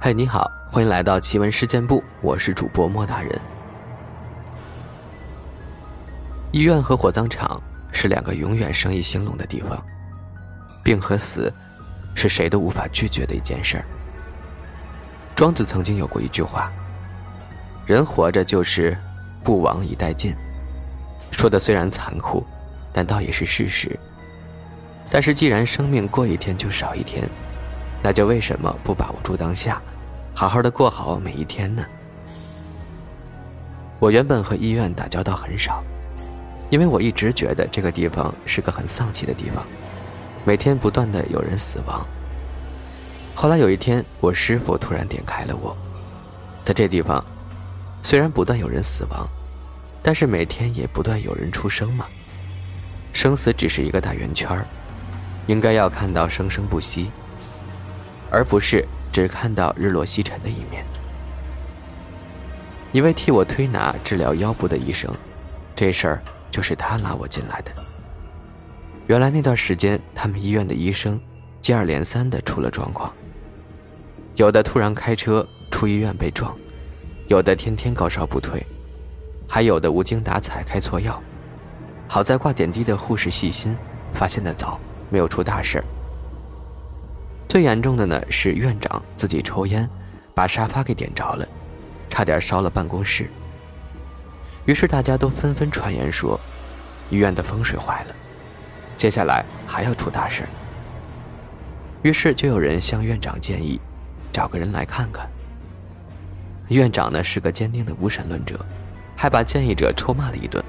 嗨，你好，欢迎来到奇闻事件部，我是主播莫大人。医院和火葬场是两个永远生意兴隆的地方，病和死是谁都无法拒绝的一件事儿。庄子曾经有过一句话：“人活着就是不亡以待尽。”说的虽然残酷，但倒也是事实。但是既然生命过一天就少一天。那就为什么不把握住当下，好好的过好每一天呢？我原本和医院打交道很少，因为我一直觉得这个地方是个很丧气的地方，每天不断的有人死亡。后来有一天，我师傅突然点开了我，在这地方，虽然不断有人死亡，但是每天也不断有人出生嘛。生死只是一个大圆圈，应该要看到生生不息。而不是只看到日落西沉的一面。一位替我推拿治疗腰部的医生，这事儿就是他拉我进来的。原来那段时间，他们医院的医生接二连三的出了状况，有的突然开车出医院被撞，有的天天高烧不退，还有的无精打采开错药。好在挂点滴的护士细心，发现的早，没有出大事儿。最严重的呢是院长自己抽烟，把沙发给点着了，差点烧了办公室。于是大家都纷纷传言说，医院的风水坏了，接下来还要出大事。于是就有人向院长建议，找个人来看看。院长呢是个坚定的无神论者，还把建议者臭骂了一顿。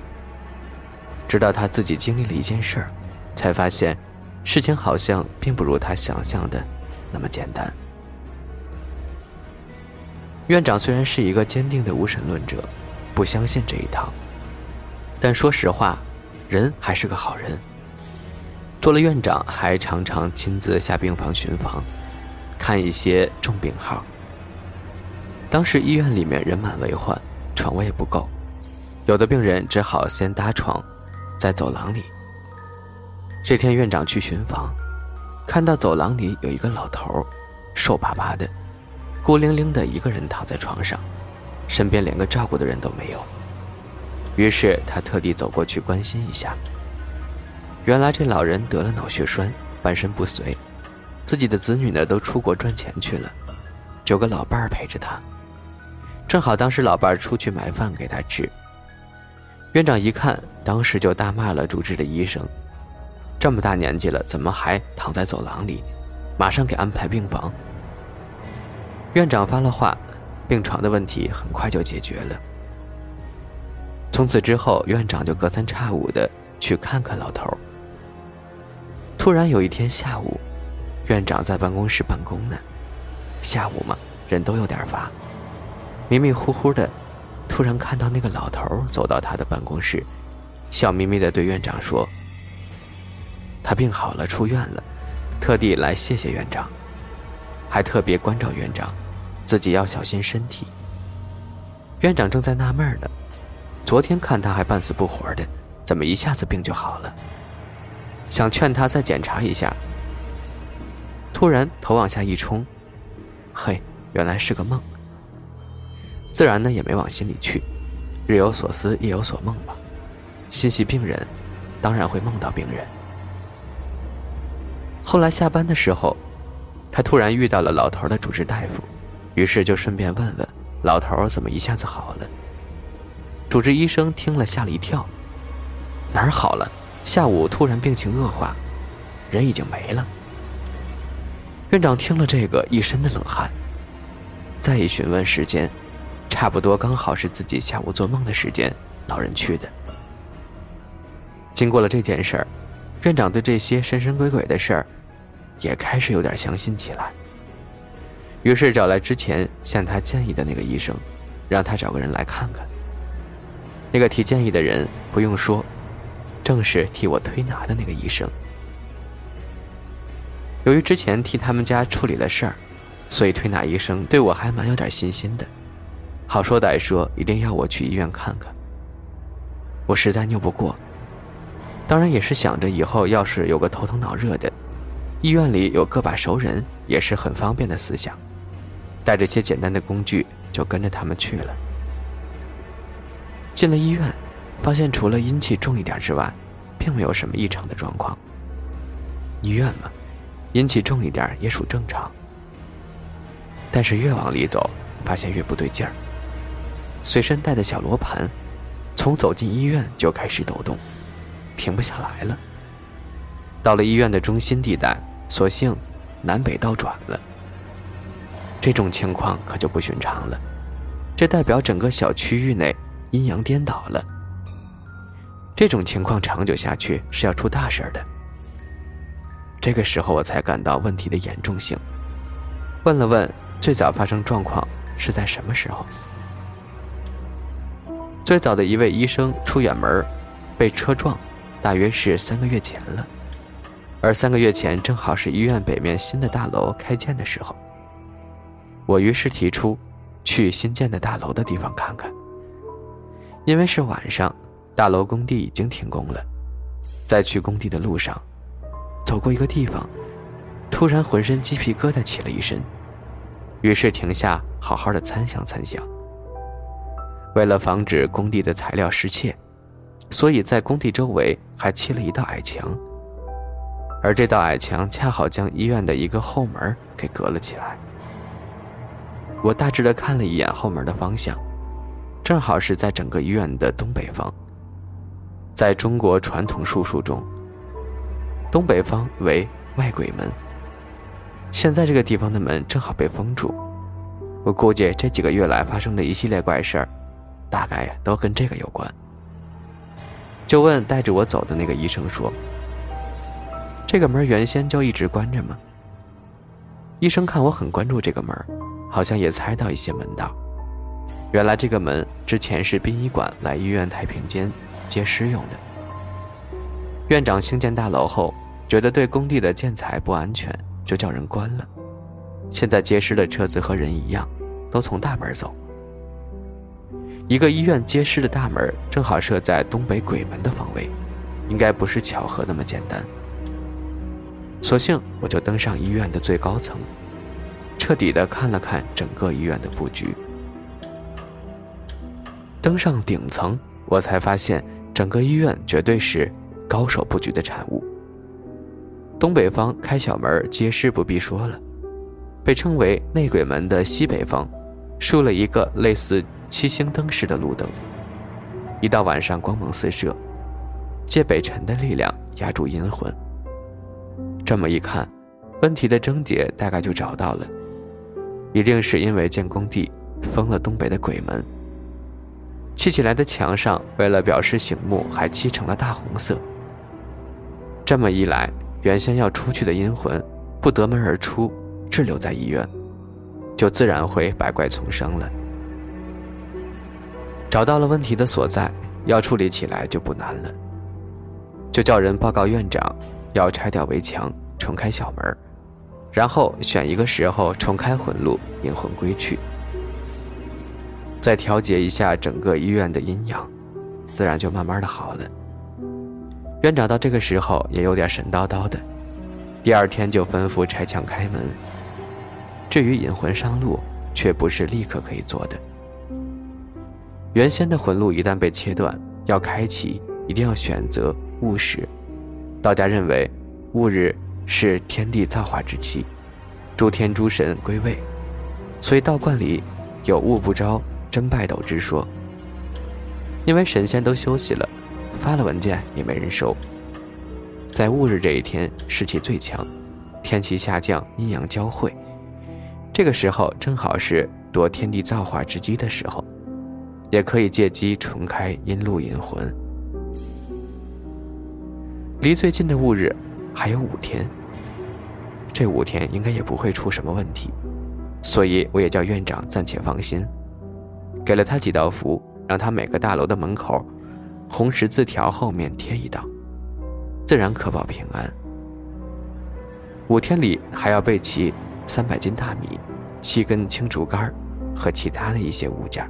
直到他自己经历了一件事儿，才发现。事情好像并不如他想象的那么简单。院长虽然是一个坚定的无神论者，不相信这一套，但说实话，人还是个好人。做了院长，还常常亲自下病房巡房，看一些重病号。当时医院里面人满为患，床位不够，有的病人只好先搭床，在走廊里。这天，院长去巡房，看到走廊里有一个老头，瘦巴巴的，孤零零的一个人躺在床上，身边连个照顾的人都没有。于是他特地走过去关心一下。原来这老人得了脑血栓，半身不遂，自己的子女呢都出国赚钱去了，有个老伴儿陪着他。正好当时老伴儿出去买饭给他吃。院长一看，当时就大骂了主治的医生。这么大年纪了，怎么还躺在走廊里？马上给安排病房。院长发了话，病床的问题很快就解决了。从此之后，院长就隔三差五的去看看老头。突然有一天下午，院长在办公室办公呢，下午嘛，人都有点乏，迷迷糊糊的，突然看到那个老头走到他的办公室，笑眯眯的对院长说。他病好了，出院了，特地来谢谢院长，还特别关照院长，自己要小心身体。院长正在纳闷呢，昨天看他还半死不活的，怎么一下子病就好了？想劝他再检查一下，突然头往下一冲，嘿，原来是个梦。自然呢也没往心里去，日有所思，夜有所梦嘛，心系病人，当然会梦到病人。后来下班的时候，他突然遇到了老头的主治大夫，于是就顺便问问老头怎么一下子好了。主治医生听了吓了一跳，哪儿好了？下午突然病情恶化，人已经没了。院长听了这个一身的冷汗，再一询问时间，差不多刚好是自己下午做梦的时间，老人去的。经过了这件事儿，院长对这些神神鬼鬼的事儿。也开始有点相信起来，于是找来之前向他建议的那个医生，让他找个人来看看。那个提建议的人不用说，正是替我推拿的那个医生。由于之前替他们家处理了事儿，所以推拿医生对我还蛮有点信心的，好说歹说一定要我去医院看看。我实在拗不过，当然也是想着以后要是有个头疼脑热的。医院里有个把熟人，也是很方便的思想。带着些简单的工具就跟着他们去了。进了医院，发现除了阴气重一点之外，并没有什么异常的状况。医院嘛，阴气重一点也属正常。但是越往里走，发现越不对劲儿。随身带的小罗盘，从走进医院就开始抖动，停不下来了。到了医院的中心地带，所幸南北倒转了。这种情况可就不寻常了，这代表整个小区域内阴阳颠倒了。这种情况长久下去是要出大事的。这个时候我才感到问题的严重性，问了问最早发生状况是在什么时候。最早的一位医生出远门，被车撞，大约是三个月前了。而三个月前正好是医院北面新的大楼开建的时候。我于是提出，去新建的大楼的地方看看。因为是晚上，大楼工地已经停工了。在去工地的路上，走过一个地方，突然浑身鸡皮疙瘩起了一身，于是停下，好好的参详参详。为了防止工地的材料失窃，所以在工地周围还砌了一道矮墙，而这道矮墙恰好将医院的一个后门给隔了起来。我大致的看了一眼后门的方向，正好是在整个医院的东北方。在中国传统术数中，东北方为外鬼门。现在这个地方的门正好被封住，我估计这几个月来发生的一系列怪事儿，大概都跟这个有关。就问带着我走的那个医生说：“这个门原先就一直关着吗？”医生看我很关注这个门。好像也猜到一些门道。原来这个门之前是殡仪馆来医院太平间接尸用的。院长兴建大楼后，觉得对工地的建材不安全，就叫人关了。现在接尸的车子和人一样，都从大门走。一个医院接尸的大门正好设在东北鬼门的方位，应该不是巧合那么简单。索性我就登上医院的最高层。彻底的看了看整个医院的布局，登上顶层，我才发现整个医院绝对是高手布局的产物。东北方开小门接尸不必说了，被称为内鬼门的西北方，竖了一个类似七星灯似的路灯，一到晚上光芒四射，借北辰的力量压住阴魂。这么一看，问题的症结大概就找到了。一定是因为建工地封了东北的鬼门，砌起来的墙上为了表示醒目，还漆成了大红色。这么一来，原先要出去的阴魂不得门而出，滞留在医院，就自然会百怪丛生了。找到了问题的所在，要处理起来就不难了，就叫人报告院长，要拆掉围墙，重开小门。然后选一个时候重开魂路，引魂归去，再调节一下整个医院的阴阳，自然就慢慢的好了。院长到这个时候也有点神叨叨的，第二天就吩咐拆墙开门。至于引魂上路，却不是立刻可以做的。原先的魂路一旦被切断，要开启一定要选择戊时。道家认为，戊日。是天地造化之期，诸天诸神归位，所以道观里有“物不招，真拜斗”之说。因为神仙都休息了，发了文件也没人收。在戊日这一天，士气最强，天气下降，阴阳交汇，这个时候正好是夺天地造化之机的时候，也可以借机重开阴路引魂。离最近的戊日还有五天。这五天应该也不会出什么问题，所以我也叫院长暂且放心，给了他几道符，让他每个大楼的门口红十字条后面贴一道，自然可保平安。五天里还要备齐三百斤大米、七根青竹竿和其他的一些物件。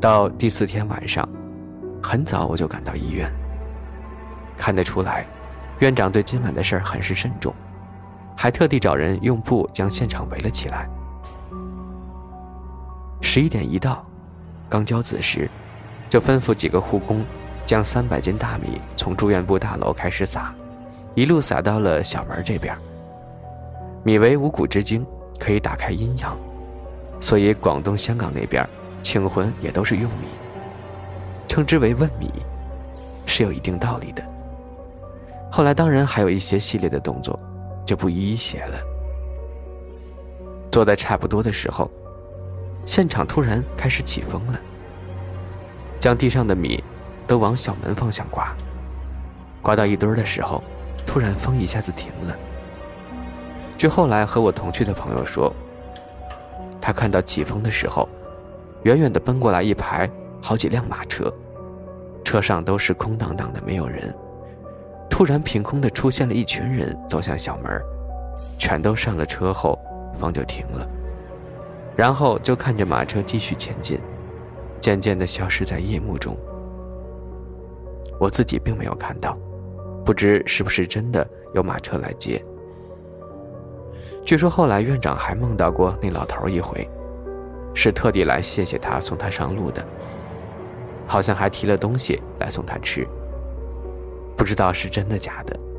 到第四天晚上，很早我就赶到医院，看得出来。院长对今晚的事儿很是慎重，还特地找人用布将现场围了起来。十一点一到，刚交子时，就吩咐几个护工，将三百斤大米从住院部大楼开始撒，一路撒到了小门这边。米为五谷之精，可以打开阴阳，所以广东、香港那边请魂也都是用米，称之为问米，是有一定道理的。后来当然还有一些系列的动作，就不一一写了。做的差不多的时候。现场突然开始起风了，将地上的米都往小门方向刮，刮到一堆的时候，突然风一下子停了。据后来和我同去的朋友说，他看到起风的时候，远远的奔过来一排好几辆马车，车上都是空荡荡的，没有人。突然凭空的出现了一群人走向小门，全都上了车后，风就停了。然后就看着马车继续前进，渐渐地消失在夜幕中。我自己并没有看到，不知是不是真的有马车来接。据说后来院长还梦到过那老头一回，是特地来谢谢他送他上路的，好像还提了东西来送他吃。不知道是真的假的。